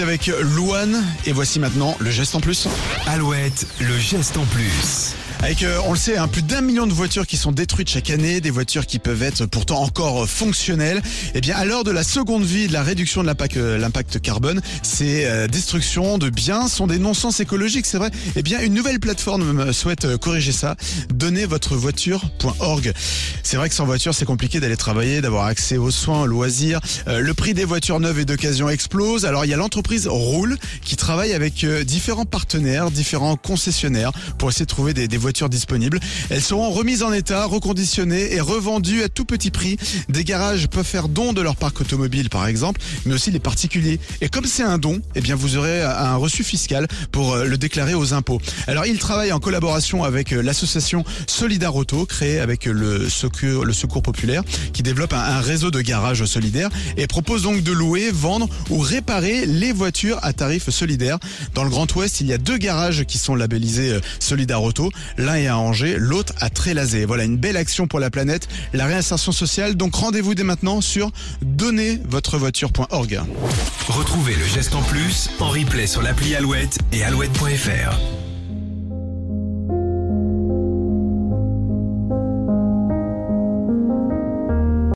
avec Louane et voici maintenant le geste en plus. Alouette, le geste en plus. Avec, euh, on le sait, hein, plus d'un million de voitures qui sont détruites chaque année, des voitures qui peuvent être pourtant encore fonctionnelles. Eh bien, à l'heure de la seconde vie, de la réduction de l'impact, euh, carbone, ces euh, destructions de biens sont des non-sens écologiques, c'est vrai. Eh bien, une nouvelle plateforme euh, souhaite euh, corriger ça. Donnezvotrevoiture.org. C'est vrai que sans voiture, c'est compliqué d'aller travailler, d'avoir accès aux soins, aux loisirs. Euh, le prix des voitures neuves et d'occasion explose. Alors, il y a l'entreprise Roule qui travaille avec euh, différents partenaires, différents concessionnaires pour essayer de trouver des, des voitures disponibles. Elles seront remises en état, reconditionnées et revendues à tout petit prix. Des garages peuvent faire don de leur parc automobile, par exemple, mais aussi les particuliers. Et comme c'est un don, eh bien, vous aurez un reçu fiscal pour euh, le déclarer aux impôts. Alors, ils travaillent en collaboration avec euh, l'association Solidar Auto, créée avec le secours, le secours populaire, qui développe un, réseau de garages solidaires et propose donc de louer, vendre ou réparer les voitures à tarif solidaire. Dans le Grand Ouest, il y a deux garages qui sont labellisés euh, Solidar Auto. L'un est à Angers, l'autre à Trélazé. Voilà une belle action pour la planète, la réinsertion sociale. Donc rendez-vous dès maintenant sur donnezvotrevoiture.org. Retrouvez le geste en plus en replay sur l'appli Alouette et alouette.fr.